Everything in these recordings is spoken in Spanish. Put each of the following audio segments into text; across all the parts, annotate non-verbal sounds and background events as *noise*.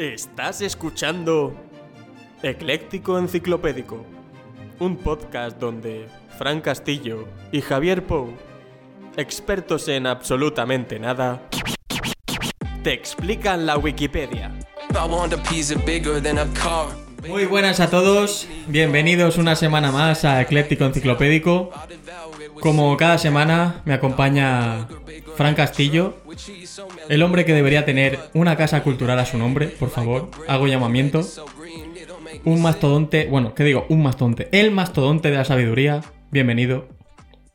Estás escuchando Ecléctico Enciclopédico, un podcast donde Fran Castillo y Javier Pou, expertos en absolutamente nada, te explican la Wikipedia. Muy buenas a todos, bienvenidos una semana más a Ecléctico Enciclopédico. Como cada semana me acompaña Fran Castillo, el hombre que debería tener una casa cultural a su nombre, por favor, hago llamamiento. Un mastodonte, bueno, ¿qué digo? Un mastodonte, el mastodonte de la sabiduría, bienvenido.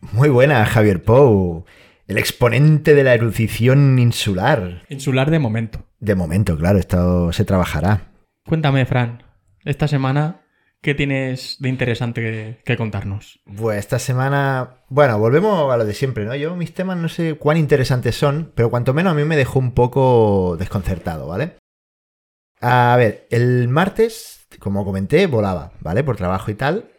Muy buena, Javier Pou. El exponente de la erudición insular. Insular de momento. De momento, claro, esto se trabajará. Cuéntame, Fran, esta semana, ¿qué tienes de interesante que, contarnos? Pues esta semana, bueno, volvemos a lo de siempre, ¿no? Yo mis temas no sé cuán interesantes son, pero cuanto menos a mí me dejó un poco desconcertado, ¿vale? A ver, el martes, como comenté, volaba, ¿vale? Por trabajo y tal.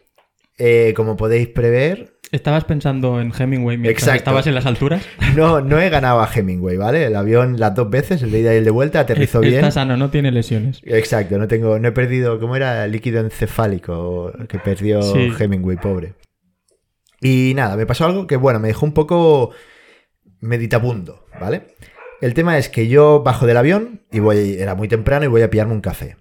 Eh, como podéis prever, ¿Estabas pensando en Hemingway mientras Exacto. estabas en las alturas? *laughs* no, no he ganado a Hemingway, ¿vale? El avión las dos veces, el de ida y el de vuelta, aterrizó bien. Está sano, no tiene lesiones. Exacto, no tengo, no he perdido, ¿cómo era? Líquido encefálico que perdió Sí. Hemingway, pobre. Y nada, me pasó algo que, bueno, me dejó un poco meditabundo, ¿vale? El tema es que yo bajo del avión y voy, era muy temprano y voy a pillarme un café.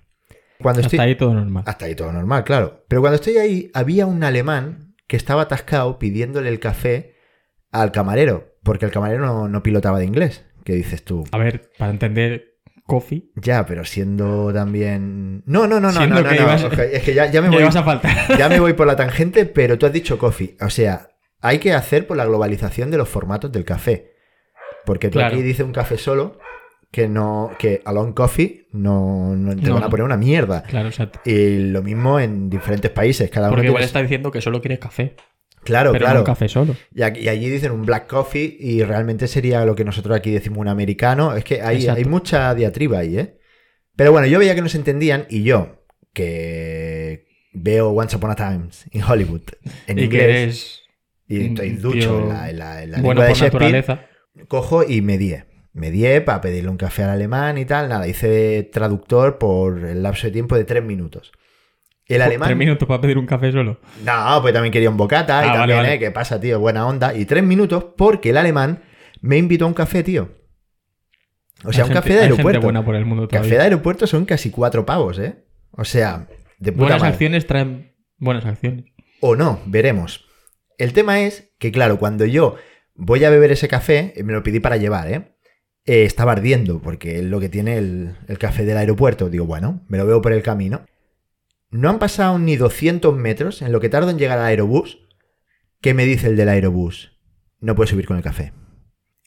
Cuando Hasta estoy, ahí todo normal. hasta ahí todo normal, claro. Pero cuando estoy ahí, había un alemán que estaba atascado pidiéndole el café al camarero, porque el camarero no, no pilotaba de inglés. ¿Qué dices tú? A ver, para entender coffee, Ya, pero siendo también. No, no, no, no, no, no, que no. ibas- Es que ya, ya me *laughs* voy. ibas a faltar. Ya me voy por la tangente, pero tú has dicho coffee. O sea, hay que hacer por la globalización de los formatos del café. Porque tú Claro. aquí dices un café solo, que no. que alone coffee no, no te No, van a poner una mierda. Claro, o sea, Y lo mismo en diferentes países. Cada uno porque igual tiene- está diciendo que solo quieres café, Claro, pero claro. no un café solo. Y, aquí- y allí dicen un black coffee y realmente sería lo que nosotros aquí decimos un americano. Es que hay, Exacto. hay mucha diatriba ahí, ¿eh? Pero bueno, yo veía que no se entendían y yo, que veo Once Upon a Time in Hollywood en y que inglés eres y estoy ducho en la, en la- en la bueno lengua de por Shakespeare, naturaleza. cojo y medié. Medié para pedirle un café al alemán y tal. Nada, hice traductor por el lapso de tiempo de tres minutos. El alemán... Tres minutos para pedir un café solo. No, pues también quería un bocata y Ah, vale, también, vale. ¿eh? ¿Qué pasa, tío? Buena onda. Y tres minutos porque el alemán me invitó a un café, tío. O sea, Hay un gente- café de aeropuerto. buena por el mundo Café de aeropuerto son casi cuatro pavos, ¿eh? O sea, de puta Buenas madre. acciones traen buenas acciones. O no, veremos. El tema es que, claro, cuando yo voy a beber ese café, eh, me lo pedí para llevar, ¿eh? Eh, estaba ardiendo, porque es lo que tiene el, el café del aeropuerto. Digo, bueno, me lo veo por el camino. No han pasado ni 200 metros en lo que tardo en llegar al aerobús. ¿Qué me dice el del aerobús? No puedes subir con el café.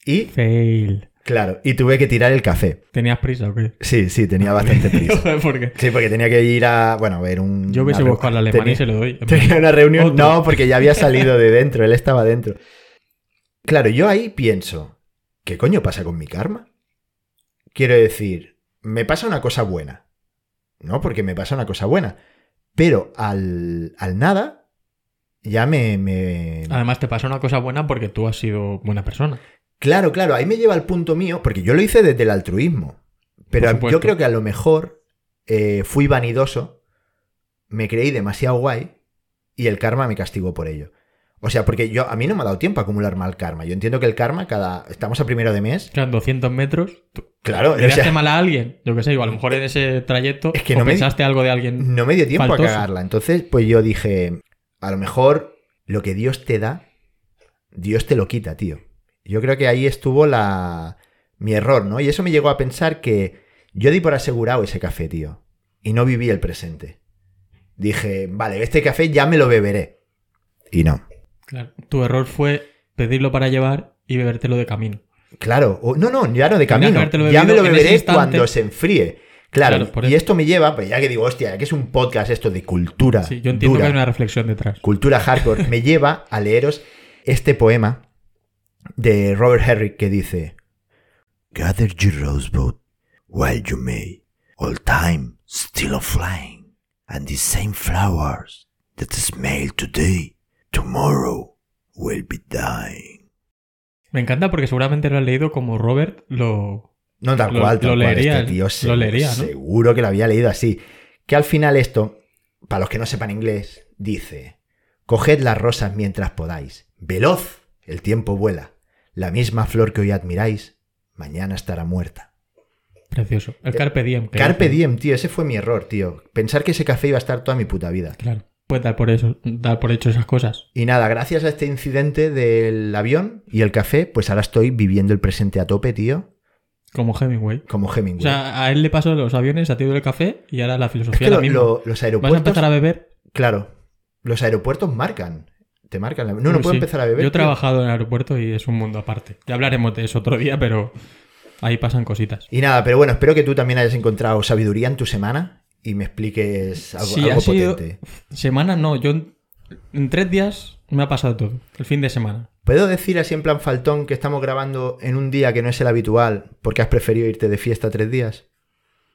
Y, Fail. claro, y tuve que tirar el café. ¿Tenías prisa o qué? Sí, sí, tenía *laughs* bastante prisa. *laughs* ¿por qué? Sí, porque tenía que ir a, bueno, a ver un... Yo hubiese buscado al alemán tenía- y se lo doy. *laughs* Tenía una reunión. Otro. No, porque ya había salido de dentro, él estaba dentro. Claro, yo ahí pienso, ¿qué coño pasa con mi karma? Quiero decir, me pasa una cosa buena. No, porque me pasa una cosa buena. Pero al, al nada, ya me, me- Además, te pasa una cosa buena porque tú has sido buena persona. Claro, claro, ahí me lleva al punto mío, porque yo lo hice desde el altruismo. Pero yo creo que a lo mejor eh, fui vanidoso, me creí demasiado guay y el karma me castigó por ello. O sea, porque yo a mí no me ha dado tiempo a acumular mal karma. Yo entiendo que el karma, cada. Estamos a primero de mes. Claro, en 200 metros. tú- Claro, o ¿Le sea, mal a alguien? Yo qué sé, igual a lo mejor en ese trayecto Es que o no me- pensaste algo de alguien. no me dio tiempo Faltoso. a cagarla. Entonces, pues yo dije, a lo mejor lo que Dios te da, Dios te lo quita, tío. Yo creo que ahí estuvo la mi error, ¿no? Y eso me llegó a pensar que yo di por asegurado ese café, tío. Y no viví el presente. Dije, vale, este café ya me lo beberé. Y no. Claro, tu error fue pedirlo para llevar y bebértelo de camino. Claro, o- no, no, ya no de camino. Ya me lo beberé cuando se enfríe. Claro, y esto me lleva, pues ya que digo, hostia, que es un podcast esto de cultura. Sí, yo entiendo dura. que hay una reflexión detrás. cultura hardcore, me lleva a leeros este poema de Robert Herrick que dice: Gather your rosebud while you may, all time still a flying, and the same flowers that smell today, tomorrow will be dying. Me encanta porque seguramente lo has leído como Robert lo, No tal Lo- cual, tal lo cual. leería, este tío lo seguro, leería, ¿no? seguro que lo había leído así. Que al final esto, para los que no sepan inglés, dice: Coged las rosas mientras podáis. Veloz, el tiempo vuela. La misma flor que hoy admiráis, mañana estará muerta. Precioso. El Carpe Diem. Eh, Carpe diem, tío, ese fue mi error, tío. Pensar que ese café iba a estar toda mi puta vida. Claro. Puedes dar por eso, dar por hecho esas cosas. Y nada, gracias a este incidente del avión y el café, pues ahora estoy viviendo el presente a tope, tío, Como Hemingway. como Hemingway. O sea, a él le pasó los aviones, a ti del café y ahora la es filosofía que es la lo- misma. lo- los Vas a aeropuertos, empezar a beber. claro, los aeropuertos marcan, te marcan. la- No, no Uy, puedo sí. empezar a beber. Yo he tío. trabajado en el aeropuerto y es un mundo aparte. Ya hablaremos de eso otro día, pero ahí pasan cositas. Y nada, pero bueno, espero que tú también hayas encontrado sabiduría en tu semana y me expliques algo, Sí, algo ha sido- potente. Semana no, yo en, en tres días me ha pasado todo. El fin de semana. ¿Puedo decir así en plan faltón que estamos grabando en un día que no es el habitual porque has preferido irte de fiesta tres días?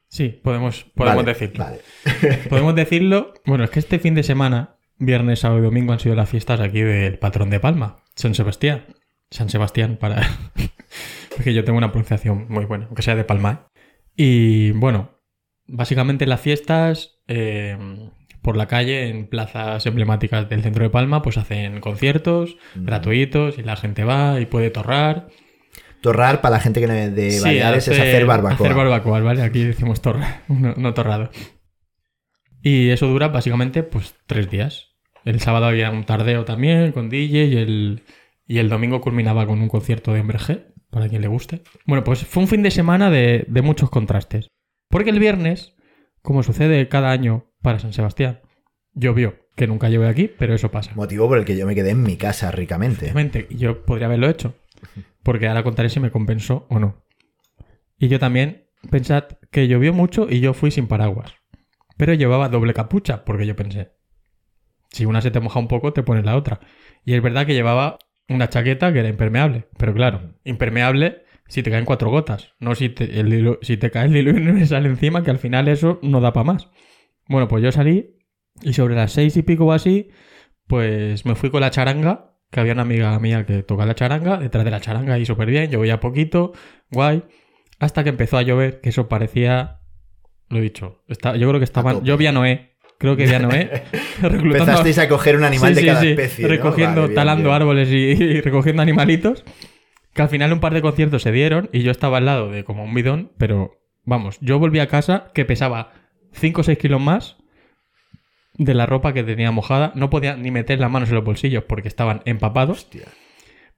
Sí, podemos, podemos Vale, decirlo. Vale. *laughs* *laughs* Podemos decirlo. Bueno, es que este fin de semana, viernes, sábado y domingo, han sido las fiestas aquí del patrón de Palma, San Sebastián. San Sebastián, para. *laughs* Porque yo tengo una pronunciación muy buena, aunque sea de Palma. ¿eh? Y bueno, básicamente las fiestas eh, por la calle, en plazas emblemáticas del centro de Palma, pues hacen conciertos gratuitos y la gente va y puede torrar. Torrar para la gente que de Sí, Baleares es hacer- barbacoa. Hacer barbacoa, ¿vale? Aquí decimos torra, *laughs* no, no torrado. Y eso dura básicamente pues tres días. El sábado había un tardeo también con DJ y el, y el domingo culminaba con un concierto de Hombre G, para quien le guste. Bueno, pues fue un fin de semana de, de muchos contrastes. Porque el viernes, como sucede cada año para San Sebastián, llovió. Que nunca llovió aquí, pero eso pasa. Motivo por el que yo me quedé en mi casa ricamente. Y yo podría haberlo hecho. Porque ahora contaré si me compensó o no. Y yo también, pensad que llovió mucho y yo fui sin paraguas. Pero llevaba doble capucha, porque yo pensé, si una se te moja un poco, te pones la otra. Y es verdad que llevaba una chaqueta que era impermeable. Pero claro, impermeable si te caen cuatro gotas. No si te, el si te cae el diluvio sale encima, que al final eso no da para más. Bueno, pues yo salí y sobre las seis y pico o así, pues me fui con la charanga, que había una amiga mía que toca la charanga, detrás de la charanga y súper bien, llovía poquito, guay, hasta que empezó a llover, que eso parecía, lo he dicho, está, yo creo que estaban, yo vi a Noé, creo que vi a Noé, *laughs* reclutando Empezasteis a coger un animal Sí, de cada sí, especie. ¿no? recogiendo, Vale, bien, talando bien. árboles y, y recogiendo animalitos, que al final un par de conciertos se dieron y yo estaba al lado de como un bidón, pero vamos, yo volví a casa que pesaba 5 o 6 kilos más de la ropa que tenía mojada. No podía ni meter las manos en los bolsillos porque estaban empapados. Hostia.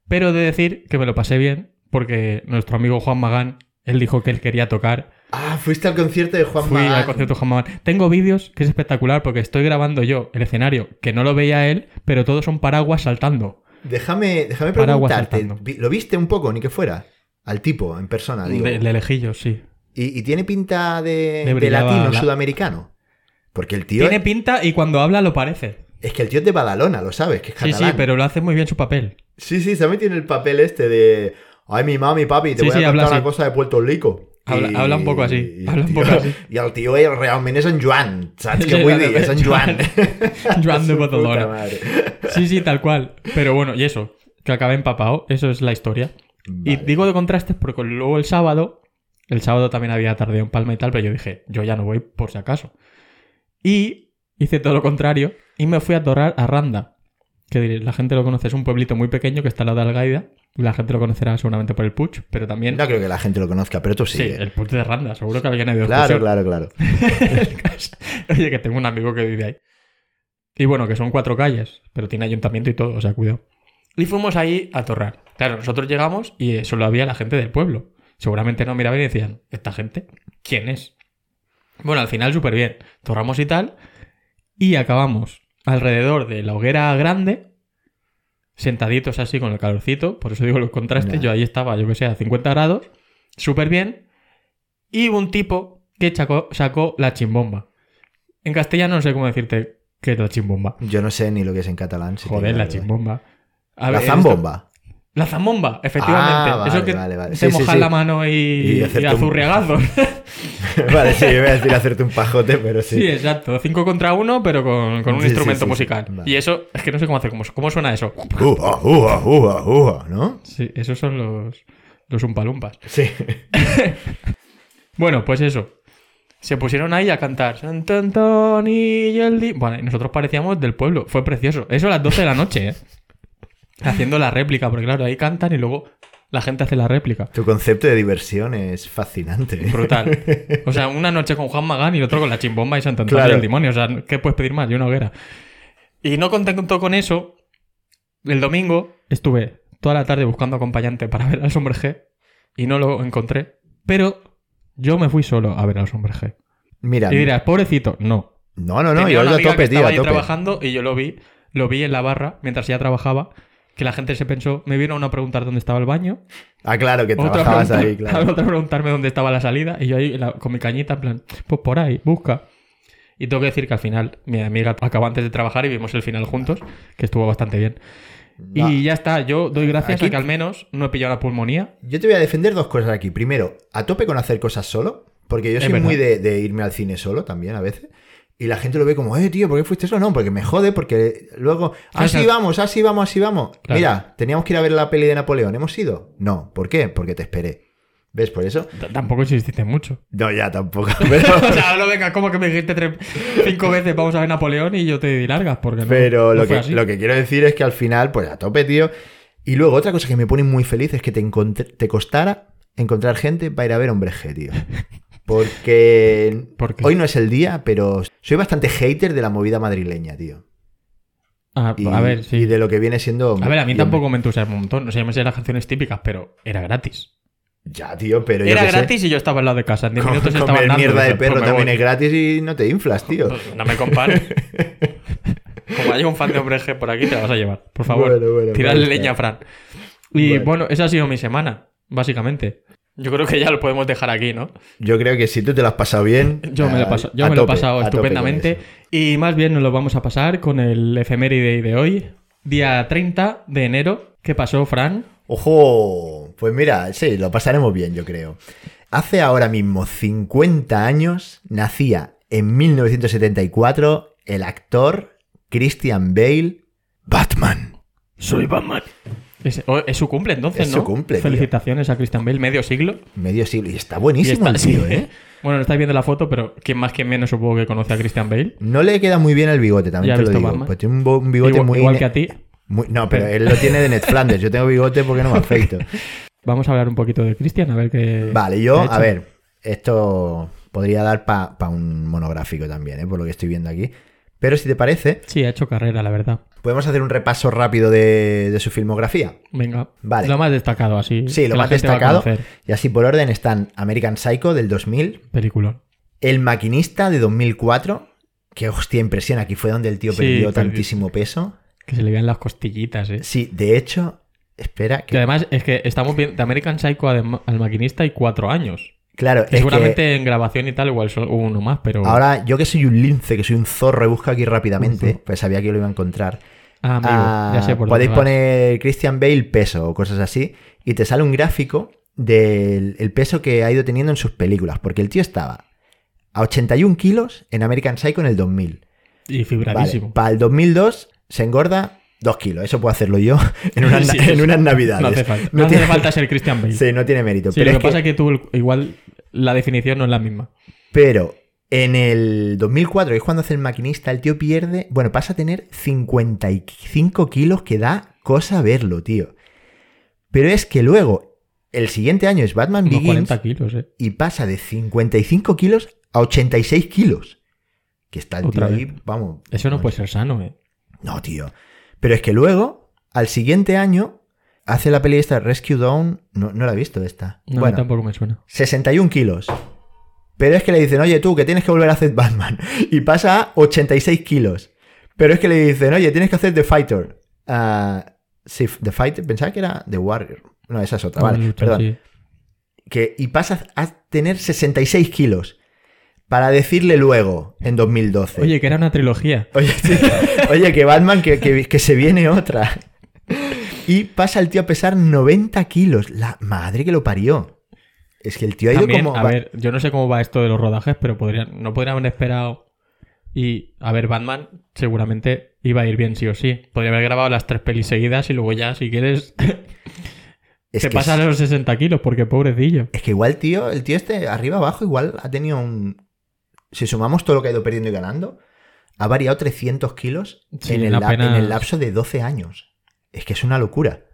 Pero he de decir que me lo pasé bien porque nuestro amigo Juan Magán, él dijo que él quería tocar. Ah, fuiste al concierto de Juan Fui Magán. al concierto de Juan Magán. Tengo vídeos que es espectacular porque estoy grabando yo el escenario, que no lo veía él, pero todos son paraguas saltando. Déjame, déjame preguntarte. ¿Lo viste un poco, ni que fuera? Al tipo, en persona, digo. De, de lejillos, sí. ¿Y, y tiene pinta de, Le latino la- sudamericano? Porque el tío. Tiene pinta y cuando habla lo parece. Es que el tío es de Badalona, lo sabes, que es Sí, catalán. sí, pero lo hace muy bien su papel. Sí, sí, metido en el papel este de. Ay, mi mami, papi, te Sí, voy sí, a contar una así. cosa de Puerto Rico. Habla- habla un poco así, y el habla un poco así. *laughs* Y el tío es realmente es en Joan, ¿sabes *laughs* Sí, qué vull dir? És en Joan. Joan. *laughs* Joan de Badalona. Sí, sí, tal cual. Pero bueno, y eso, que acabé empapado, eso es la historia. Y Vale. digo de contrastes porque luego el sábado, el sábado también había tardeo en Palma y tal, pero yo dije, yo ya no voy por si acaso. Y hice todo lo contrario y me fui a torrar a Randa. Que diréis, la gente lo conoce, es un pueblito muy pequeño que está al lado de Algaida. Y la gente lo conocerá seguramente por el Puig, pero también... No creo que la gente lo conozca, pero tú sí. Sí, el Puig de Randa, seguro que alguien ha ido Claro, claro, claro. *laughs* Oye, que tengo un amigo que vive ahí. Y bueno, que son cuatro calles, pero tiene ayuntamiento y todo, o sea, cuidado. Y fuimos ahí a torrar. Claro, nosotros llegamos y solo había la gente del pueblo. Seguramente no miraban y decían, ¿esta gente? ¿Quién es? Bueno, al final súper bien. Torramos y tal. Y acabamos alrededor de la hoguera grande, sentaditos así con el calorcito. Por eso digo los contrastes. Ya. Yo ahí estaba, yo que sé, a 50 grados. Súper bien. Y un tipo que sacó, sacó la chimbomba. En castellano no sé cómo decirte qué es la chimbomba. Yo no sé ni lo que es en catalán. si Joder, la chimbomba. A La zambomba. La zambomba, efectivamente. Ah, vale, Eso que vale, vale. te Sí, sí, mojas sí. la mano y, Y y, hacerte un- azurriagazos. *laughs* *laughs* vale, sí, iba a decir hacerte un pajote, pero sí. Sí, exacto. Cinco contra uno, pero con, con un instrumento musical. Vale. Y eso, es que no sé cómo hacer, cómo, cómo suena eso. Uja, uja, uja, uja, ¿no? Sí, esos son los, los umpalumpas. Sí. *laughs* Bueno, pues eso. Se pusieron ahí a cantar Sant Antoni y el di-". Bueno, y nosotros parecíamos del pueblo. Fue precioso. Eso a las 12 de la noche, ¿eh? Haciendo la réplica, porque claro, ahí cantan y luego la gente hace la réplica. Tu concepto de diversión es fascinante. Brutal. O sea, *laughs* una noche con Juan Magán y otro con la chimbomba y Sant Antonio Claro. y el demonio. O sea, ¿qué puedes pedir más? Y una hoguera. Y no contento con eso, el domingo estuve toda la tarde buscando acompañante para ver al Hombre G y no lo encontré. Pero yo me fui solo a ver al Hombre G. Mira, Y dirás, pobrecito, no. no, no, no, Tenía yo amiga tope, tío, estaba ahí tope. trabajando y yo lo vi, lo vi en la barra mientras ella trabajaba, que la gente se pensó, me vino uno a preguntar dónde estaba el baño, Ah, claro, que trabajabas ahí, *laughs* claro. otra a preguntarme dónde estaba la salida y yo ahí la- con mi cañita en plan, pues por ahí, busca. Y tengo que decir que al final mi amiga acabó antes de trabajar y vimos el final juntos, que estuvo bastante bien. Va. Y ya está, yo doy gracias Aquí- a que al menos no he pillado la pulmonía. Yo te voy a defender dos cosas aquí. Primero, a tope con hacer cosas solo, porque yo soy muy de, de irme al cine solo también a veces. Y la gente lo ve como, eh, tío, ¿por qué fuiste solo? No, porque me jode, porque luego, así vamos, así vamos, así vamos. Claro. Mira, teníamos que ir a ver la peli de Napoleón, ¿hemos ido? No, ¿por qué? Porque te esperé. ¿Ves? Por eso. T- Tampoco insististe mucho. No, ya tampoco. *laughs* Pero, o sea, no venga, como que me dijiste tres- cinco veces vamos a ver Napoleón y yo te di largas, porque no, pero lo, que, así. lo que quiero decir es que al final, pues a tope, tío. Y luego otra cosa que me pone muy feliz es que te, te costara encontrar gente para ir a ver Hombre G, tío. *laughs* Porque hoy no es el día, pero soy bastante hater de la movida madrileña, tío. Ah, Y, a ver, sí. y de lo que viene siendo... A ver, a mí tampoco me entusiasma un montón. O sea, yo me sé las canciones típicas, pero era gratis. Ya, tío, pero yo Era qué sé, gratis y yo estaba al lado de casa. En 10 com- minutos comer dando. mierda de perro pues también voy. es gratis y no te inflas, tío. Pues no me compares. *laughs* Como haya un fan de Hombre G por aquí, te la vas a llevar. Por favor, Bueno, bueno, tirarle vale, leña a Fran. Y bueno. esa ha sido mi semana, básicamente. Yo creo que ya lo podemos dejar aquí, ¿no? Yo creo que si tú te lo has pasado bien... Yo me lo he pasado, yo lo he estupendamente. Y más bien nos lo vamos a pasar con el efeméride de hoy, día 30 de enero. ¿Qué pasó, Fran? Ojo, pues mira, sí, lo pasaremos bien, yo creo. Hace ahora mismo 50 años nacía en 1974 el actor Christian Bale, Batman. Soy Batman. Es, oh, es su cumple entonces, Es ¿no? su cumple, tío. Felicitaciones a Christian Bale, medio siglo. Medio siglo. Y está Y buenísimo está- el tío, sí. ¿eh? *laughs* Bueno, no estáis viendo la foto, pero ¿quién más, quién menos supongo que conoce a Christian Bale? No le queda muy bien el bigote, también te lo digo. Pues tiene un, bigote igual, muy... igual que a ti. muy- No, pero él lo tiene de Ned Flanders. Yo tengo bigote porque no me afecto. *laughs* Vamos a hablar un poquito de Christian, a ver qué. Vale, yo, a ver, esto podría dar para un monográfico también, ¿eh? por lo que estoy viendo aquí. Pero si te parece, Sí, ha hecho carrera, la verdad. podemos hacer un repaso rápido de, de su filmografía. Venga. Vale. Lo más destacado, así. Sí, lo más destacado. Y así por orden están American Psycho del 2000, Película. El Maquinista de 2004, que hostia, impresiona, aquí fue donde el tío Sí, perdió tantísimo peso. Que se le vean las costillitas, eh. Sí, de hecho, espera, Que que, además es que estamos viendo de American Psycho al maquinista y cuatro años. Claro, Que es seguramente que en grabación y tal igual hubo uno más, pero. ahora yo que soy un lince, que soy un zorro, he buscado aquí rápidamente, pues sabía que lo iba a encontrar. Ah, amigo, Ah, ya sé por podéis poner Christian Bale peso o cosas así y te sale un gráfico del el peso que ha ido teniendo en sus películas, porque el tío estaba a 81 kilos en American Psycho en el 2000. Y fibradísimo. para el 2002 se engorda 2 kilos, eso puedo hacerlo yo *laughs* en unas, *laughs* Sí, en eso. unas navidades. No hace falta. No No, tiene- hace falta ser Christian Bale. *laughs* Sí, no tiene mérito. Sí, pero, lo es que pasa es que tú igual la definición no es la misma. pero en el 2004, que es cuando hace el maquinista, el tío pierde, bueno, pasa a tener 55 kilos que da cosa verlo, tío. Pero es que luego, el siguiente año es Batman Begins 40 kilos, eh. y pasa de 55 kilos a 86 kilos. Que está el tío ahí, vamos. Eso no puede ser sano, eh. No, tío. Pero es que luego, al siguiente año, hace la peli esta Rescue Dawn. No, no la he visto esta. No, bueno, tampoco me suena. 61 kilos. Pero es que le dicen, oye, tú, que tienes que volver a hacer Batman. *laughs* Y pasa a 86 kilos. Pero es que le dicen, oye, tienes que hacer The Fighter. Sí, The Fighter, pensaba que era The Warrior. No, esa es otra, vale. Lucha, perdón. sí. Que, y pasa a tener 66 kilos. Para decirle luego, en 2012. Oye, que era una trilogía. *laughs* Oye, que Batman, que, que- que se viene otra. Y pasa el tío a pesar 90 kilos. La madre que lo parió. Es que el tío ha ido También, como. a ver, yo no sé cómo va esto de los rodajes, pero podrían, no podrían haber esperado. Y, a ver, Batman seguramente iba a ir bien sí o sí. Podría haber grabado las tres pelis seguidas y luego ya, si quieres, *laughs* Es Te que es- los 60 kilos, porque pobrecillo. Es que igual, tío, el tío este, arriba abajo, igual ha tenido un. Si sumamos todo lo que ha ido perdiendo y ganando, ha variado 300 kilos Sí, en, el apenas- en el lapso de 12 años. Es que es una locura.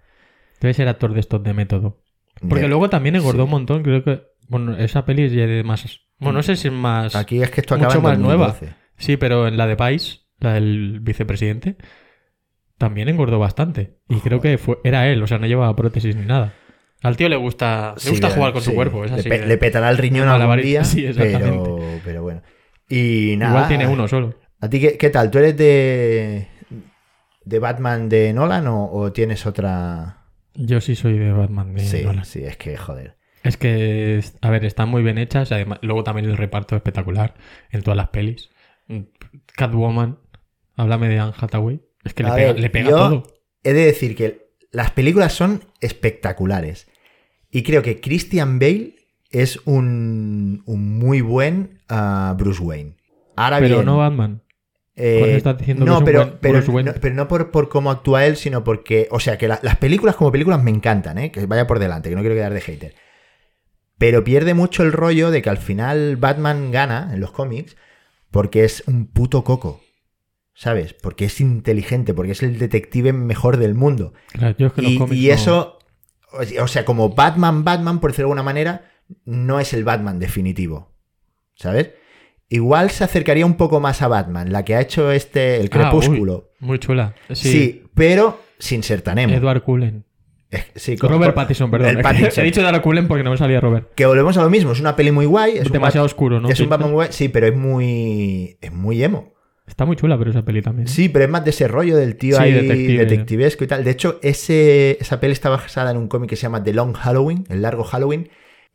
Debe ser actor de estos de método. Porque De- luego también engordó sí. un montón, creo que... Bueno, esa peli es ya de más... Bueno, no sé si es más... Aquí es que esto mucho acaba en más nueva. 2012. Sí, pero en la de Vice, la del vicepresidente, también engordó bastante. Y creo que fue, era él, o sea, no llevaba prótesis ni nada. Al tío le gusta, le Sí, gusta eh, jugar con su cuerpo, es Le así. pe- Le, petará el riñón algún día, Sí, pero, pero bueno. Y nada. Igual tiene uno solo. ¿A ti qué, qué tal? ¿Tú eres de, de Batman de Nolan o, o tienes otra...? Yo sí soy de Batman. De sí, Nolan. sí, es que joder. Es que, a ver, están muy bien hechas. Además, luego también el reparto es espectacular en todas las pelis. Catwoman, háblame de Anne Hathaway. Es que le pega, ver, le pega yo- todo. He de decir que las películas son espectaculares. Y creo que Christian Bale es un, un muy buen ah, Bruce Wayne. Ahora Pero bien, no Batman. eh, con eso estás diciendo que no, un pero, buen pero, Bruce Wayne. no, pero no por, por cómo actúa él, sino porque, o sea, que la- las películas como películas me encantan, ¿eh? que vaya por delante, que no quiero quedar de hater. Pero pierde mucho el rollo de que al final Batman gana en los cómics porque es un puto coco. ¿Sabes? Porque es inteligente, porque es el detective mejor del mundo. Claro, yo es que los Y, cómics y eso, o sea, como Batman, Batman, por decirlo de alguna manera, no es el Batman definitivo. ¿Sabes? Igual se acercaría un poco más a Batman, la que ha hecho este, el Ah, crepúsculo. uy, muy chula. Sí. sí. pero sin ser tan emo. Edward Cullen. Sí, co- Robert Pattinson, perdón. Pattinson. *laughs* He dicho Edward Cullen porque no me salía Robert. Que volvemos a lo mismo, es una peli muy guay. Es Demasiado oscuro, ¿no? Es un. Batman muy guay, sí, pero es muy. Es muy emo. Está muy chula, pero esa peli también. ¿eh? Sí, pero es más de ese rollo del tío Sí, ahí detective. detectivesco y tal. De hecho, ese, esa peli está basada en un cómic que se llama The Long Halloween, el largo Halloween,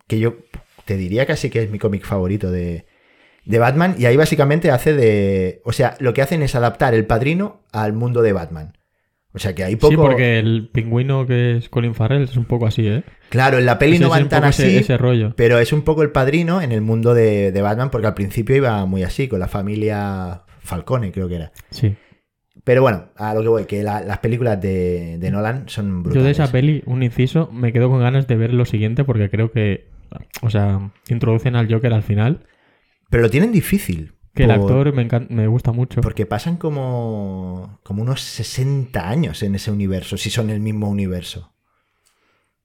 que yo te diría casi que es mi cómic favorito de, de Batman. Y ahí básicamente hace de. O sea, lo que hacen es adaptar el padrino al mundo de Batman. O sea que ahí poco. Sí, porque el pingüino que es Colin Farrell es un poco así, ¿eh? Claro, en la peli Ese no van tan ese- así. ese rollo. Pero es un poco el padrino en el mundo de, de Batman, porque al principio iba muy así, con la familia Falcone, creo que era. Sí. Pero bueno, a lo que voy, que la- las películas de, de Nolan son brutales. Yo de esa peli, un inciso, me quedo con ganas de ver lo siguiente porque creo que, o sea, introducen al Joker al final, Pero lo tienen difícil. que el actor me, encan- me gusta mucho. Porque pasan como, como unos 60 años en ese universo, si son el mismo universo.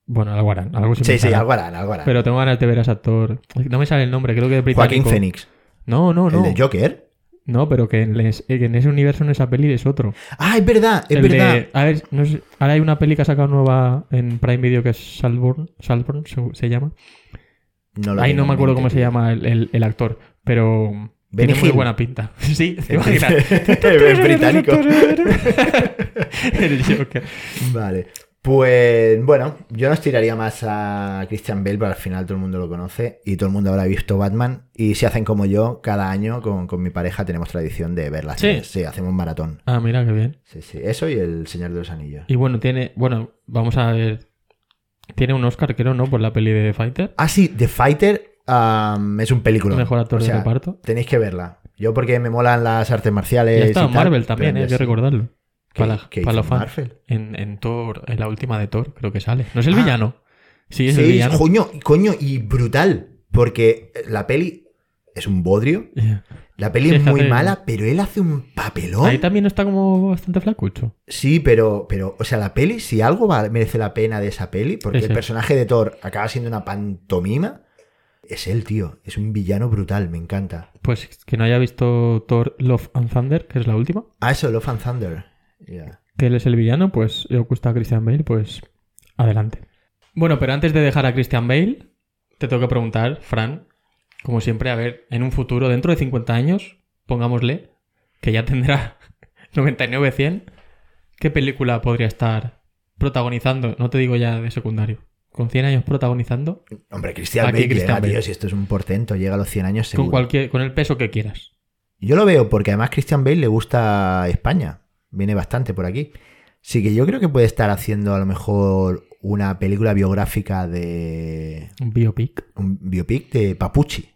Bueno, algo harán, algo Sí, sí, algo harán, algo harán. Pero tengo ganas de ver a ese actor. No me sale el nombre, creo que es británico. Joaquín Phoenix, No, no, el no. del Joker. No, pero que en, les- en ese universo, en esa peli, es otro. Ah, es verdad, es El de- verdad. a ver, no sé, ahora hay una peli que ha sacado nueva en Prime Video que es Saltburn, Saltburn se, se llama. No Ahí no me acuerdo cómo se llama el, el- el actor, pero tiene muy buena pinta. *laughs* Sí, *laughs* te imaginas. es *laughs* británico. El Joker. Vale. Pues bueno, yo no estiraría más a Christian Bale, pero al final todo el mundo lo conoce y todo el mundo habrá visto Batman. Y si hacen como yo, cada año con, con mi pareja tenemos tradición de verlas. Sí. Sí, hacemos maratón. Ah, mira qué bien. Sí, sí. Eso y El Señor de los Anillos. Y bueno, tiene, bueno, vamos a ver. Tiene un Oscar, creo, ¿no? Por la peli de Fighter. Ah, sí, The Fighter es un película. Mejor actor de reparto. Tenéis que verla. Yo porque me molan las artes marciales. Y ha estado y en tal, Marvel también, pero hay que recordarlo. ¿Qué- Para, hizo fans. Marvel? En, en Thor, en la última de Thor, creo que sale. ¿No es el Ah. villano? Sí, es el Sí, villano. coño, coño, y brutal. Porque la peli es un bodrio. Yeah. La peli Sí, es que muy mala, pero él hace un papelón. Ahí también está como bastante flacucho. Sí, pero, pero, o sea, la peli, si algo va- merece la pena de esa peli, porque el personaje de Thor acaba siendo una pantomima, es él, tío. Es un villano brutal, me encanta. Pues que no haya visto Thor Love and Thunder, que es la última, Ah, eso, Love and Thunder. Que él es el villano, pues le gusta a Christian Bale, pues adelante. Bueno, pero antes de dejar a Christian Bale, te tengo que preguntar, Fran, como siempre, a ver, en un futuro, dentro de 50 años, pongámosle, que ya tendrá *laughs* 99-100, ¿qué película podría estar protagonizando? No te digo ya de secundario. Con 100 años protagonizando, Hombre, Christian Bale Christian llega, Bale. tío, si esto es un portento, llega a los 100 años seguro. con, cualquier, con el peso que quieras. Yo lo veo porque además Christian Bale le gusta España. Viene bastante por aquí. Sí que yo creo que puede estar haciendo a lo mejor una película biográfica de... Un biopic. un biopic de Papuchi.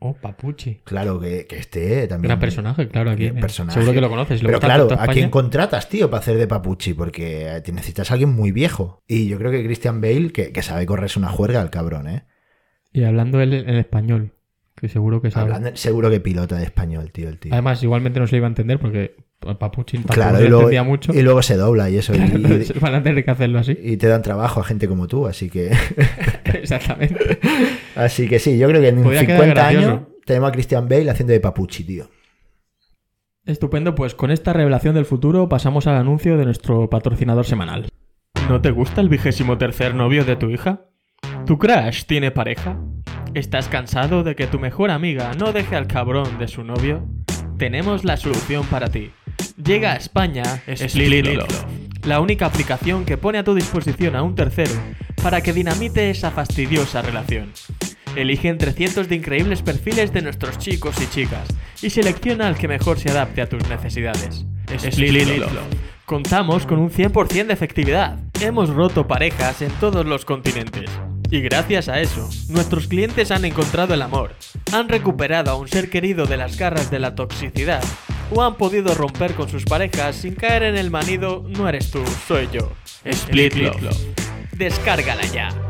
Oh, Papuchi. Claro, que, que esté también. Gran personaje, claro, aquí. Eh, personaje. Seguro que lo conoces. Pero claro, ¿a quién contratas, tío, para hacer de papuchi? Porque te necesitas a alguien muy viejo. Y yo creo que Christian Bale, que, que sabe correrse una juerga al cabrón, ¿eh? Y hablando él en español, que seguro que sabe. Hablando, seguro que pilota de español, tío, el tío. Además, igualmente no se iba a entender porque Tampoco claro, y luego, entendía mucho. y luego se dobla y eso. y- *laughs* y, Van a tener que hacerlo así. y te dan trabajo a gente como tú, así que. *laughs* Exactamente. *laughs* Así que sí, yo creo que en Podría quedar 50 gracioso. años tenemos a Christian Bale haciendo de papuchi, tío. Estupendo, pues con esta revelación del futuro pasamos al anuncio de nuestro patrocinador semanal. ¿No te gusta el vigésimo tercer novio de tu hija? ¿Tu crush tiene pareja? ¿Estás cansado de que tu mejor amiga no deje al cabrón de su novio? Tenemos la solución para ti. Llega a España Split Love, la única aplicación que pone a tu disposición a un tercero para que dinamite esa fastidiosa relación. Elige entre cientos de increíbles perfiles de nuestros chicos y chicas y selecciona al que mejor se adapte a tus necesidades. Split Love. Contamos con un 100% de efectividad. Hemos roto parejas en todos los continentes. Y gracias a eso, nuestros clientes han encontrado el amor, han recuperado a un ser querido de las garras de la toxicidad, o han podido romper con sus parejas sin caer en el manido no eres tú, soy yo. Split Love. Descárgala ya.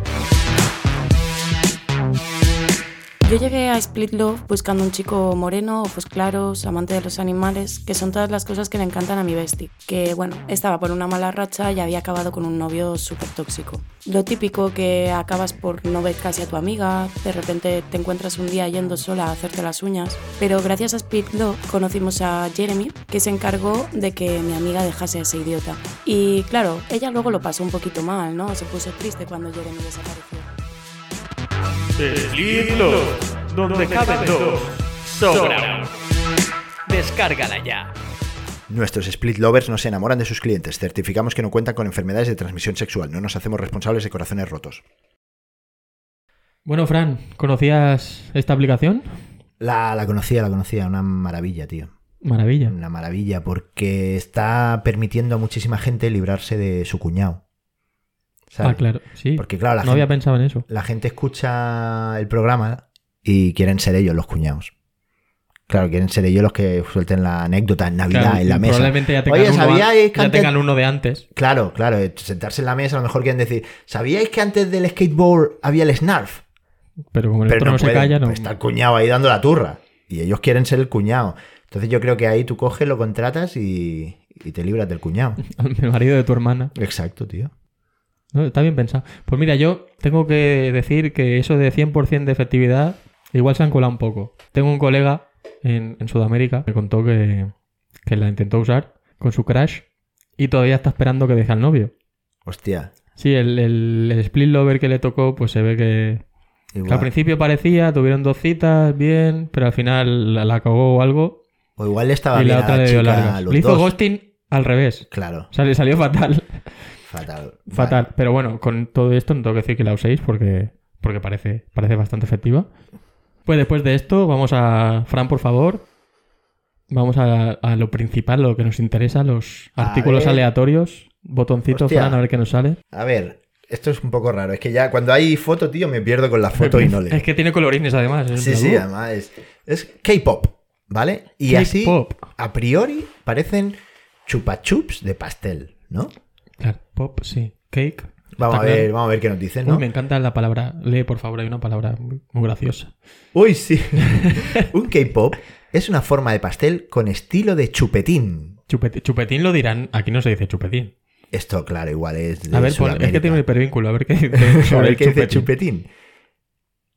Yo llegué a Split Love buscando un chico moreno, ojos claros, amante de los animales, que son todas las cosas que le encantan a mi bestie. Que bueno, estaba por una mala racha y había acabado con un novio súper tóxico. Lo típico que acabas por no ver casi a tu amiga, de repente te encuentras un día yendo sola a hacerte las uñas. Pero gracias a Split Love conocimos a Jeremy, que se encargó de que mi amiga dejase a ese idiota. Y claro, ella luego lo pasó un poquito mal, ¿no? Se puso triste cuando Jeremy desapareció. Love, donde caben dos, sobra. Descárgala ya. Nuestros split lovers no se enamoran de sus clientes. Certificamos que no cuentan con enfermedades de transmisión sexual. No nos hacemos responsables de corazones rotos. Bueno, Fran, ¿conocías esta aplicación? La, la conocía, la conocía. Una maravilla, tío. Maravilla. Una maravilla porque está permitiendo a muchísima gente librarse de su cuñado. ¿Sabes? Ah, claro, sí. Porque claro, la no gente, había pensado en eso. la gente escucha el programa y quieren ser ellos los cuñados. Claro, quieren ser ellos los que suelten la anécdota en Navidad, Claro, en la mesa. Probablemente ya tengan, Oye, ¿sabíais que ya antes- tengan uno de antes. Claro, claro, eh, sentarse en la mesa a lo mejor quieren decir, ¿sabíais que antes del skateboard había el snarf? Pero como el Pero otro no, no, se calla, no. pues está el cuñado ahí dando la turra. Y ellos quieren ser el cuñado. Entonces yo creo que ahí tú coges, lo contratas y, y te libras del cuñado. *laughs* El marido de tu hermana. Exacto, tío. No, está bien pensado. Pues mira, yo tengo que decir que eso de 100% de efectividad igual se han colado un poco. Tengo un colega en, en Sudamérica que me contó que, que la intentó usar con su crush y todavía está esperando que deje al novio. Hostia. Sí, el, el- el split lover que le tocó, pues se ve que, al principio parecía, tuvieron dos citas, bien, pero al final la, la cagó o algo O igual le estaba y bien la a otra la le dio chica Le hizo ghosting al revés. Claro, O sea, le salió fatal. Fatal. Fatal. Pero bueno, con todo esto no tengo que decir que la uséis porque, porque parece, parece bastante efectiva. Pues después de esto, vamos a. Fran, por favor. Vamos a, a lo principal, lo que nos interesa, los A artículos ver. aleatorios. Botoncito, Hostia. Fran, a ver qué nos sale. A ver, esto es un poco raro. Es que ya cuando hay foto, tío, me pierdo con la foto y no leo. Es que tiene colorines además. es Sí, sí, además es, es K-pop, ¿vale? Y así, a priori, parecen chupa chups de pastel, ¿no? Claro, pop, sí. Cake. Vamos a ver, claro. vamos a ver qué nos dicen, Uy, ¿no? me encanta la palabra. Lee, por favor, hay una palabra muy, muy graciosa. Uy, sí. *laughs* Un K-pop es una forma de pastel con estilo de chupetín. Chupetín lo dirán. Aquí no se dice chupetín. Esto, claro, igual es de A ver, es que tiene un hipervínculo. A ver qué *laughs* dice sobre ver el qué dice chupetín. chupetín.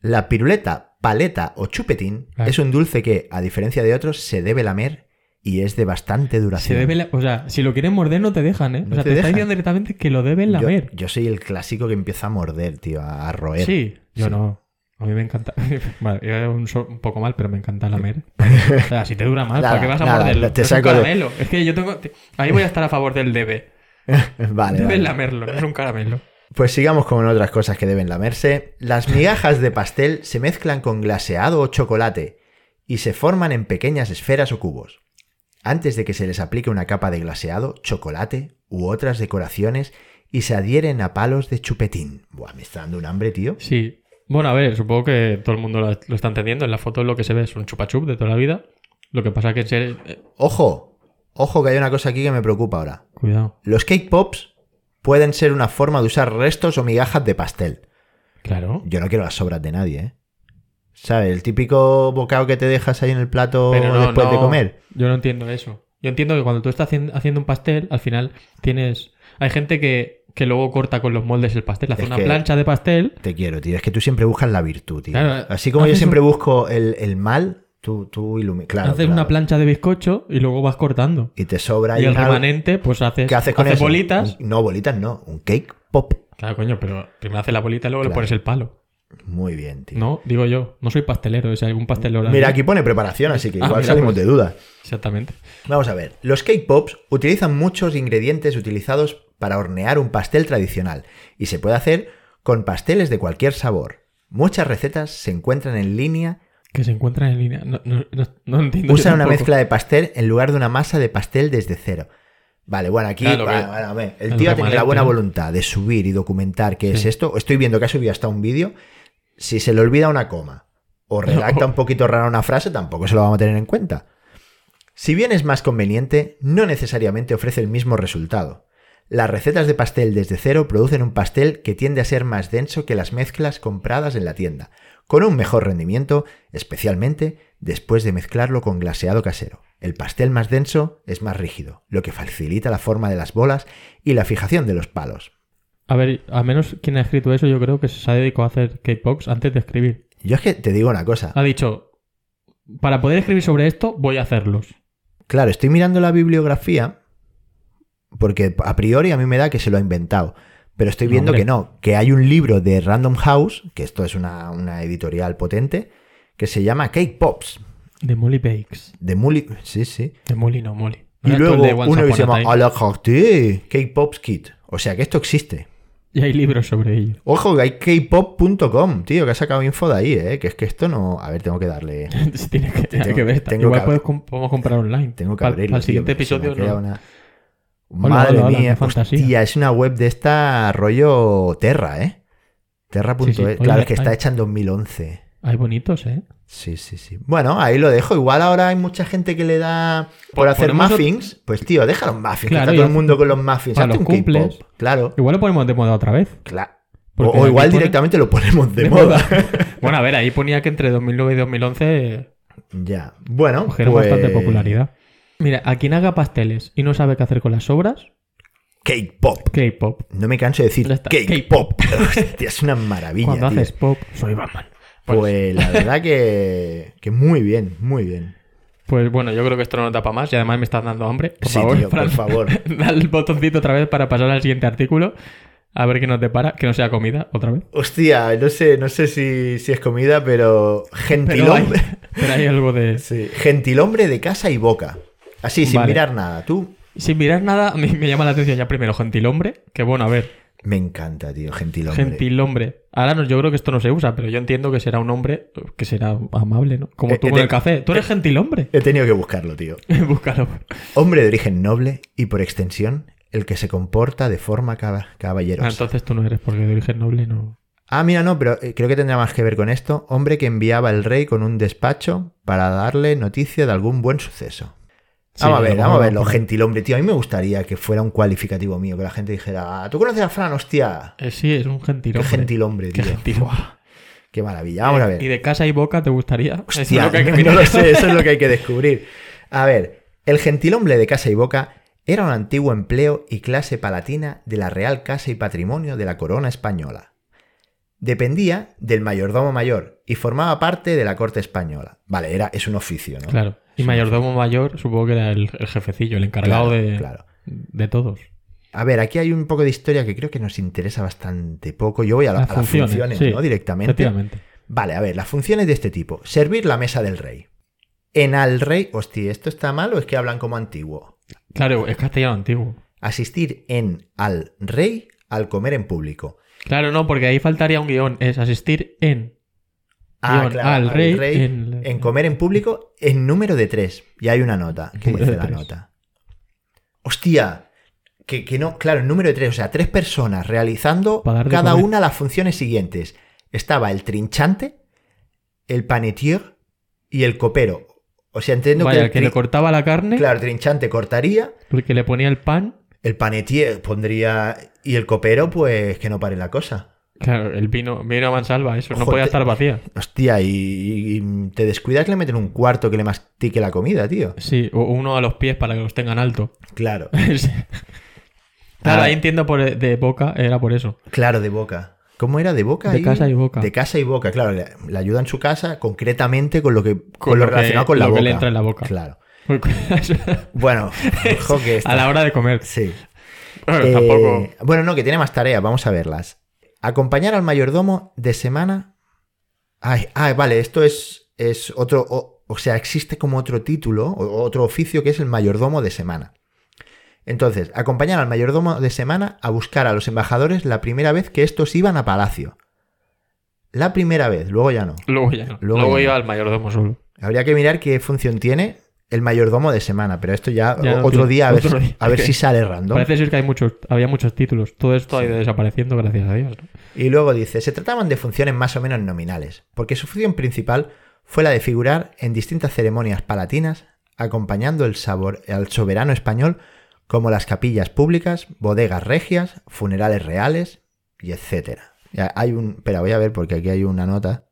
La piruleta, paleta o chupetín Claro. es un dulce que, a diferencia de otros, se debe lamer y es de bastante Se duración. debe la- O sea, si lo quieren morder, no te dejan, ¿eh? No o sea, te te, está diciendo directamente que lo deben lamer. yo soy el clásico que empieza a morder, tío, a roer. Sí, yo Sí. no. A mí me encanta. *laughs* vale, yo un, so- un poco mal, pero me encanta lamer. *laughs* O sea, si te dura más, Nada, ¿para qué vas a nada, morderlo? te No es un saco de- caramelo. Es que yo tengo. te- Ahí voy a estar a favor del debe. *laughs* vale, Debes vale. lamerlo, no es un caramelo. Pues sigamos con otras cosas que deben lamerse. Las migajas de pastel se mezclan con glaseado o chocolate y se forman en pequeñas esferas o cubos. Antes de que se les aplique una capa de glaseado, chocolate u otras decoraciones y se adhieren a palos de chupetín. Buah, me está dando un hambre, tío. Sí. Bueno, a ver, supongo que todo el mundo lo, lo está entendiendo. En la foto lo que se ve es un chupachup de toda la vida. Lo que pasa que ser... Ojo, ojo que hay una cosa aquí que me preocupa ahora. cuidado. Los cake pops pueden ser una forma de usar restos o migajas de pastel. Claro. Yo no quiero las sobras de nadie, ¿eh? ¿Sabes? El típico bocado que te dejas ahí en el plato no, después de comer. Yo no entiendo eso. Yo entiendo que cuando tú estás hacien- haciendo un pastel, al final tienes... Hay gente que, que luego corta con los moldes el pastel. Hace Es una plancha de pastel. Te quiero, tío. Es que tú siempre buscas la virtud, tío. Claro, Así como yo siempre un- busco el, el mal, tú, tú ilumi- Claro, haces claro. una plancha de bizcocho y luego vas cortando. Y te sobra y el remanente, pues haces, ¿Qué haces con haces eso? bolitas. Un- No, bolitas no. Un cake pop. Claro, coño, pero primero haces la bolita y luego le pones el palo. Muy bien, tío. No, digo yo. No soy pastelero, si hay algún pastelero. Mira, aquí pone preparación, así que Ah, igual mira, salimos pues. de dudas. Exactamente. Vamos a ver. Los cake pops utilizan muchos ingredientes utilizados para hornear un pastel tradicional y se puede hacer con pasteles de cualquier sabor. Muchas recetas se encuentran en línea. Que se encuentran en línea. No, no, no, no entiendo. Usan una mezcla de pastel en lugar de una masa de pastel desde cero. Vale, bueno, aquí Claro, que- el tío ha tenido la buena voluntad de subir y documentar qué es esto. Estoy viendo que ha subido hasta un vídeo. Si se le olvida una coma o redacta *laughs* un poquito rara una frase, tampoco se lo vamos a tener en cuenta. Si bien es más conveniente, no necesariamente ofrece el mismo resultado. Las recetas de pastel desde cero producen un pastel que tiende a ser más denso que las mezclas compradas en la tienda, con un mejor rendimiento, especialmente después de mezclarlo con glaseado casero. El pastel más denso es más rígido, lo que facilita la forma de las bolas y la fijación de los palos. A ver, al menos quien ha escrito eso, yo creo que se ha dedicado a hacer K-Pops antes de escribir. Yo es que te digo una cosa, Ha dicho, para poder escribir sobre esto, voy a hacerlos. claro, estoy mirando la bibliografía porque a priori a mí me da que se lo ha inventado. Pero estoy viendo hombre. que no, que hay un libro de Random House, que esto es una, una editorial potente, que se llama Cake Pops, De Molly Bakes. de Muli... Sí, sí. De Molly, no Molly. Y ¿No eras tú luego uno que se llama? A la carte, Cake Pops Kit. O sea que esto existe. Y hay libros sobre ello. Ojo, que hay kpop.com, tío, que ha sacado info de ahí, ¿eh? Que es que esto no... A ver, tengo que darle... *laughs* Sí, tiene que, tiene Tengo- que ver. tengo Igual que- puedes com- podemos comprar online. Tengo que Para abrirlo. el siguiente tío, episodio no. una- Hola, Madre hola, hola, mía, fantasía. hostia, es una web de esta rollo Terra, ¿eh? Terra.es. Sí, sí, oye, claro, es que está hecha en 2011. Hay bonitos, ¿eh? Sí, sí, sí. Bueno, ahí lo dejo. Igual ahora hay mucha gente que le da por Pon- hacer muffins. Pues tío, deja los muffins. Claro, está todo el mundo con los muffins. Hazte los un K-pop. cumples. Claro, Igual lo ponemos de moda otra vez. claro. O, Porque o aquí igual pone- directamente lo ponemos de, de moda. *laughs* bueno, a ver, ahí ponía que entre 2009 y 2011 ya. Bueno, cogieron pues... bastante popularidad. Mira, a quien haga pasteles y no sabe qué hacer con las sobras, Cake pop. K-pop. No me canso de decir Ya está, cake pop. *laughs* Hostia, es una maravilla. Cuando tío. haces pop, soy Batman. Pues, Pues la verdad que, que muy bien, muy bien. pues bueno, yo creo que esto no da para más y además me estás dando hambre. Por Sí, favor, tío, por *laughs* favor. *laughs* Dale el botoncito otra vez para pasar al siguiente artículo. A ver qué nos depara. Que no sea comida, otra vez. Hostia, no sé, no sé si, si es comida, pero Pero gentilhombre. *laughs* pero hay algo de... Sí, gentilhombre de casa y boca. Así, sin Vale. mirar nada. Tú Sin mirar nada, a mí me llama la atención ya primero gentilhombre. Que bueno, a ver, me encanta, tío, gentilhombre. gentilhombre. Ahora no, yo creo que esto no se usa, pero yo entiendo que será un hombre que será amable, ¿no? Como Eh, tú eh, con el café. Tú eres gentilhombre. He tenido que buscarlo, tío. *laughs* Búscalo. Hombre de origen noble y por extensión el que se comporta de forma caba- Ah, caballerosa. entonces tú no eres, porque de origen noble no. Ah, mira, no, pero eh, creo que tendrá más que ver con esto. Hombre que enviaba el rey con un despacho para darle noticia de algún buen suceso. Sí, vamos a ver, vamos a ver, vamos lo por- gentilhombre, tío. A mí me gustaría que fuera un cualificativo mío, que la gente dijera, "Ah, ¿tú conoces a Fran? Hostia, Eh, sí, es un qué gentilhombre. gentilhombre, Qué tío. gentilhombre. Buah, qué maravilla. Vamos a ver. ¿Y de casa y boca te gustaría? Eso es Hostia, lo que hay que no, lo sé, eso es lo que hay que descubrir. A ver, el gentilhombre de casa y boca era un antiguo empleo y clase palatina de la Real Casa y Patrimonio de la Corona Española. Dependía del mayordomo mayor y formaba parte de la corte española. Vale, era, es un oficio, ¿no? Claro. Y mayordomo mayor, supongo que era el, el jefecillo, el encargado Claro, de, claro. de todos. A ver, aquí hay un poco de historia que creo que nos interesa bastante poco. Yo voy a, la- Las a las funciones, funciones, sí, ¿no? Directamente. Efectivamente. Vale, a ver, las funciones de este tipo. Servir la mesa del rey. En al rey... Hostia, ¿esto está mal o es que hablan como antiguo? Claro, es castellano antiguo. Asistir en al rey al comer en público. Claro, no, porque ahí faltaría un guion. Es asistir en. Ah, claro, al rey, rey en, En comer en público en número de tres. Y hay una nota. ¿Qué dice la nota? Hostia. Que, que no, claro, en número de tres, o sea, tres personas realizando cada comer. una las funciones siguientes. estaba el trinchante, el panetier y el copero. O sea, entiendo Vaya, que el el, que le cortaba la carne, claro, el trinchante cortaría, el que le ponía el pan, el panetier pondría y el copero, pues que no pare la cosa. Claro, el vino, vino a mansalva, eso, no Joder. podía estar vacía. Hostia, y, y te descuidas le meten un cuarto que le mastique la comida, tío. Sí, o uno a los pies para que los tengan alto. Claro, *laughs* Sí. Claro, Ah. ahí entiendo por, de boca, era por eso. claro, de boca. ¿Cómo era? ¿De boca? De y- casa y boca. De casa y boca, claro. Le, le ayuda en su casa concretamente con lo que con, lo, lo que- relacionado con la lo boca. que le entra en la boca. Claro. *laughs* Bueno, ojo que a la hora de comer. Sí. Bueno, Eh, tampoco. Bueno, no, que tiene más tareas, vamos a verlas. Acompañar al mayordomo de semana. Ay, ay, vale, esto es, es otro. O, o sea, existe como otro título, o otro oficio que es el mayordomo de semana. Entonces, acompañar al mayordomo de semana a buscar a los embajadores la primera vez que estos iban a palacio. La primera vez, luego ya no. Luego ya no. luego Luego, ya iba no. al mayordomo solo. Habría que mirar qué función tiene el mayordomo de semana, pero esto ya, Ya no otro día a ver, otro si- día. a ver Es si que sale random. Parece ser que hay muchos, había muchos títulos. Todo esto ha ido desapareciendo, gracias a Dios. ¿no? Y luego dice, se trataban de funciones más o menos nominales, porque su función principal fue la de figurar en distintas ceremonias palatinas, acompañando el sabor al soberano español, como las capillas públicas, bodegas regias, funerales reales, y etcétera. Ya hay un... Espera, voy a ver porque aquí hay una nota.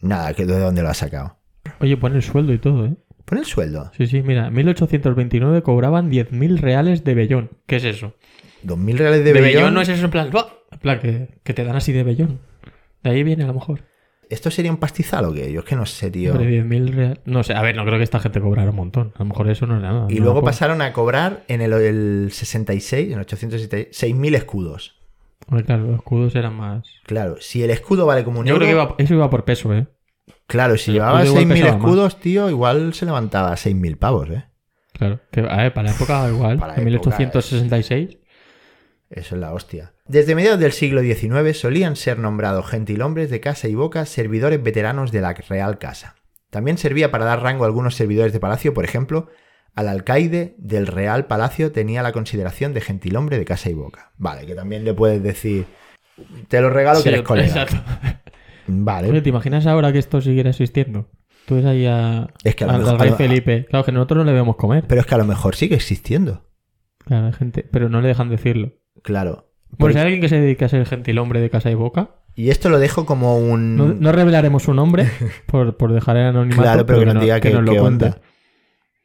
Nada, que de dónde lo ha sacado. Oye, pone el sueldo y todo, ¿eh? Pon el sueldo. Sí, sí, mira, en 1829 cobraban 10.000 reales de vellón. ¿Qué es eso? 2.000 reales De, de, vellón bellón. no es eso en plan, ¡buah! en plan que, que te dan así de vellón. De ahí viene a lo mejor. ¿Esto sería un pastizal o qué? Yo es que no sé, tío. Hombre, 10.000 reales. No sé, a ver, no creo que esta gente cobrara un montón. A lo mejor eso no era nada. Y no luego pasaron a cobrar en el, el 66, en 866, 6.000 escudos. Hombre, claro, los escudos eran más. Claro, si el escudo vale como un Yo euro, creo que iba- eso iba por peso, ¿eh? Claro, si llevaba escudo igual 6.000 pesaba más. escudos, tío, igual se levantaba 6.000 pavos, ¿eh? Claro. Que, a ver, para la época *laughs* igual, Para en época, 1866. Eso es la hostia. Desde mediados del siglo XIX solían ser nombrados gentilhombres de casa y boca servidores veteranos de la Real Casa. También servía para dar rango a algunos servidores de palacio, por ejemplo, al alcaide del Real Palacio tenía la consideración de gentilhombre de casa y boca. Vale, que también le puedes decir, te lo regalo que eres colega. exacto. Oye, Vale. ¿te imaginas ahora que esto siguiera existiendo? Tú ves ahí a, Es que a al, mejor- rey a Felipe. Claro, que nosotros no le debemos comer. Pero es que a lo mejor sigue existiendo. Claro, hay gente, pero no le dejan decirlo. Claro. Bueno, si hay alguien que se dedique a ser gentilhombre de casa y boca, Y esto lo dejo como un... no, no revelaremos su nombre *laughs* por, por dejar el anonimato. Claro, pero que nos no- diga que, nos lo cuente. onda.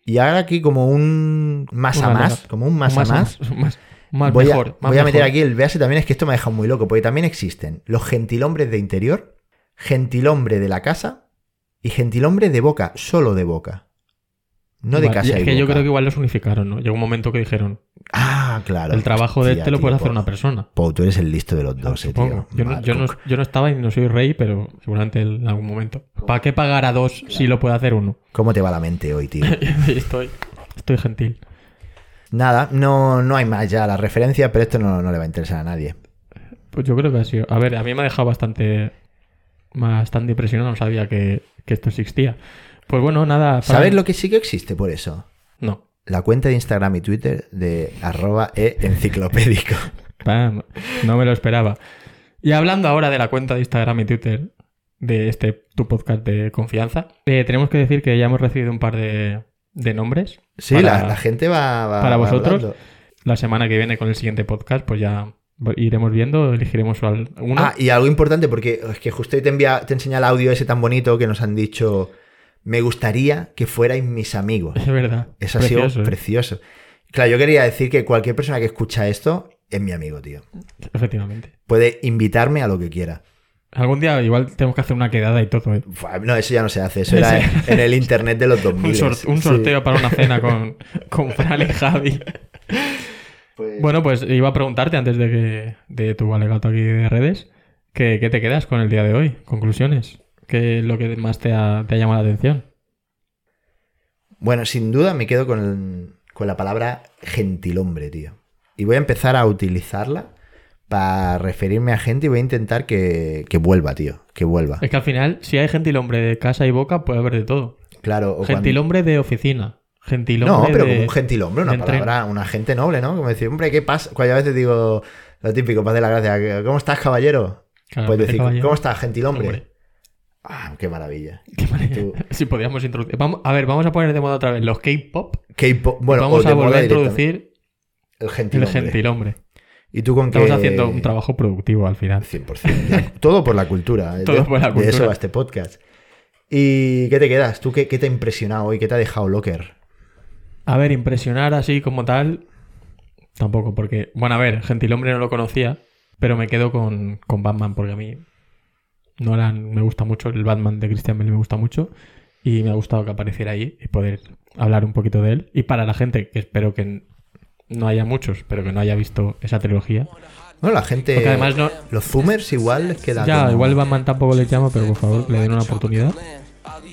Y ahora aquí como un más a más, como un más, Un a más, un más, más voy, mejor. a, voy a meter aquí el vease también, es que esto me ha dejado muy loco, porque también existen los gentilhombres de interior, gentilhombre de la casa y gentilhombre de boca, solo de boca. No de Vale, casa y es y que yo creo que igual los unificaron, ¿no? Llegó un momento que dijeron, Ah, claro. el trabajo de este lo puede hacer una persona. Pau, tú eres el listo de los dos, eh, Supongo. tío. Yo, no, yo, no, yo no estaba y no soy rey, pero seguramente en algún momento. ¿Para qué pagar a dos si lo puede hacer uno? ¿Cómo te va la mente hoy, tío? *laughs* estoy, estoy gentil. Nada, no, no hay más ya la referencia, pero esto no, no le va a interesar a nadie. Pues yo creo que ha sido. A ver, a mí me ha dejado bastante. Bastante impresionado, no sabía que, que esto existía. Pues bueno, nada. para- ¿Sabes lo que sí que existe por eso? No. La cuenta de Instagram y Twitter de arroba e enciclopédico. *laughs* Pam, no me lo esperaba. Y hablando ahora de la cuenta de Instagram y Twitter de este tu podcast de confianza, eh, tenemos que decir que ya hemos recibido un par de, de nombres. Sí, para- la, la gente va, va- para va vosotros. hablando. La semana que viene con el siguiente podcast, pues ya iremos viendo, elegiremos al- uno. Ah, y algo importante, porque es que justo hoy te, envía, te enseña el audio ese tan bonito que nos han dicho, me gustaría que fuerais mis amigos. es verdad. Eso ha Precioso, sido ¿eh? precioso. Claro, yo quería decir que cualquier persona que escucha esto es mi amigo, tío. Efectivamente. Puede invitarme a lo que quiera. Algún día igual tenemos que hacer una quedada y todo, ¿eh? No, eso ya no se hace. Eso era en, en el internet de los 2000. *laughs* Un, sor- un Sí. sorteo para una cena con, con Fran y Javi. Pues- Bueno, pues iba a preguntarte antes de que de tu alegato aquí de redes, que, ¿qué te quedas con el día de hoy? Conclusiones. ¿Qué es lo que más te ha, te ha llamado la atención? Bueno, sin duda me quedo con, el- con la palabra gentilhombre, tío. Y voy a empezar a utilizarla para referirme a gente y voy a intentar que, que vuelva, tío. Que vuelva. Es que al final, si hay gentilhombre de casa y boca, puede haber de todo. Claro. o cuando- Gentilhombre de oficina. Gentilhombre No, pero de... como un gentilhombre, una de tren. palabra, una gente noble, ¿no? Como decir, hombre, ¿qué pasa? Cuando a veces digo lo típico, para hacer la gracia, ¿cómo estás, caballero? Claro, Puedes de decir, caballero. ¿cómo está, gentilhombre? Hombre. Ah, qué maravilla. *laughs* Qué maravilla. Tú- *laughs* Si podíamos introducir. Vamos, a ver, vamos a poner de moda otra vez los K-pop. K-pop, bueno, vamos a de volver a introducir el el gentilhombre. gentilhombre. ¿Y tú con qué? Estamos haciendo un trabajo productivo al final. 100%. Ya, *laughs* Todo por la cultura. Todo de, por la De cultura. eso va este podcast. ¿Y qué te quedas? ¿Tú qué, qué te ha impresionado hoy? ¿Qué te ha dejado Locker? A ver, impresionar así como tal. Tampoco, porque. Bueno, a ver, Gentilhombre no lo conocía, pero me quedo con, con Batman, porque a mí. Nolan me gusta mucho, el Batman de Christian Bale me gusta mucho. Y me ha gustado que apareciera ahí y poder hablar un poquito de él. Y para la gente, que espero que no haya muchos, pero que no haya visto esa trilogía. Bueno, la gente. Porque además no- Los Zoomers igual les queda. Ya, como- igual Batman tampoco les llama, pero por favor le den una oportunidad.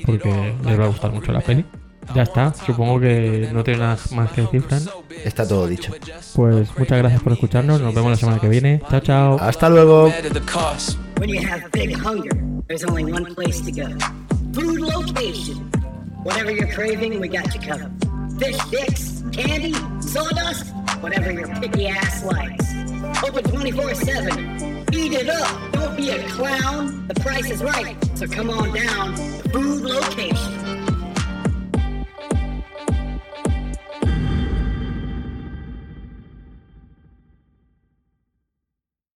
Porque les va a gustar mucho la peli. Ya está, supongo que no tiene nada más que decir, Fran. Está todo dicho. Pues muchas gracias por escucharnos. Nos vemos la semana que viene. Chao, chao. Hasta luego. Better the cost. When you have big hunger, there's only one place to go. Food location. Whatever you're craving, we got you covered. Fish sticks, candy, sawdust, whatever your picky ass likes. Open 24-7. Eat it up. Don't be a clown. The price is right. So come on down Food Location.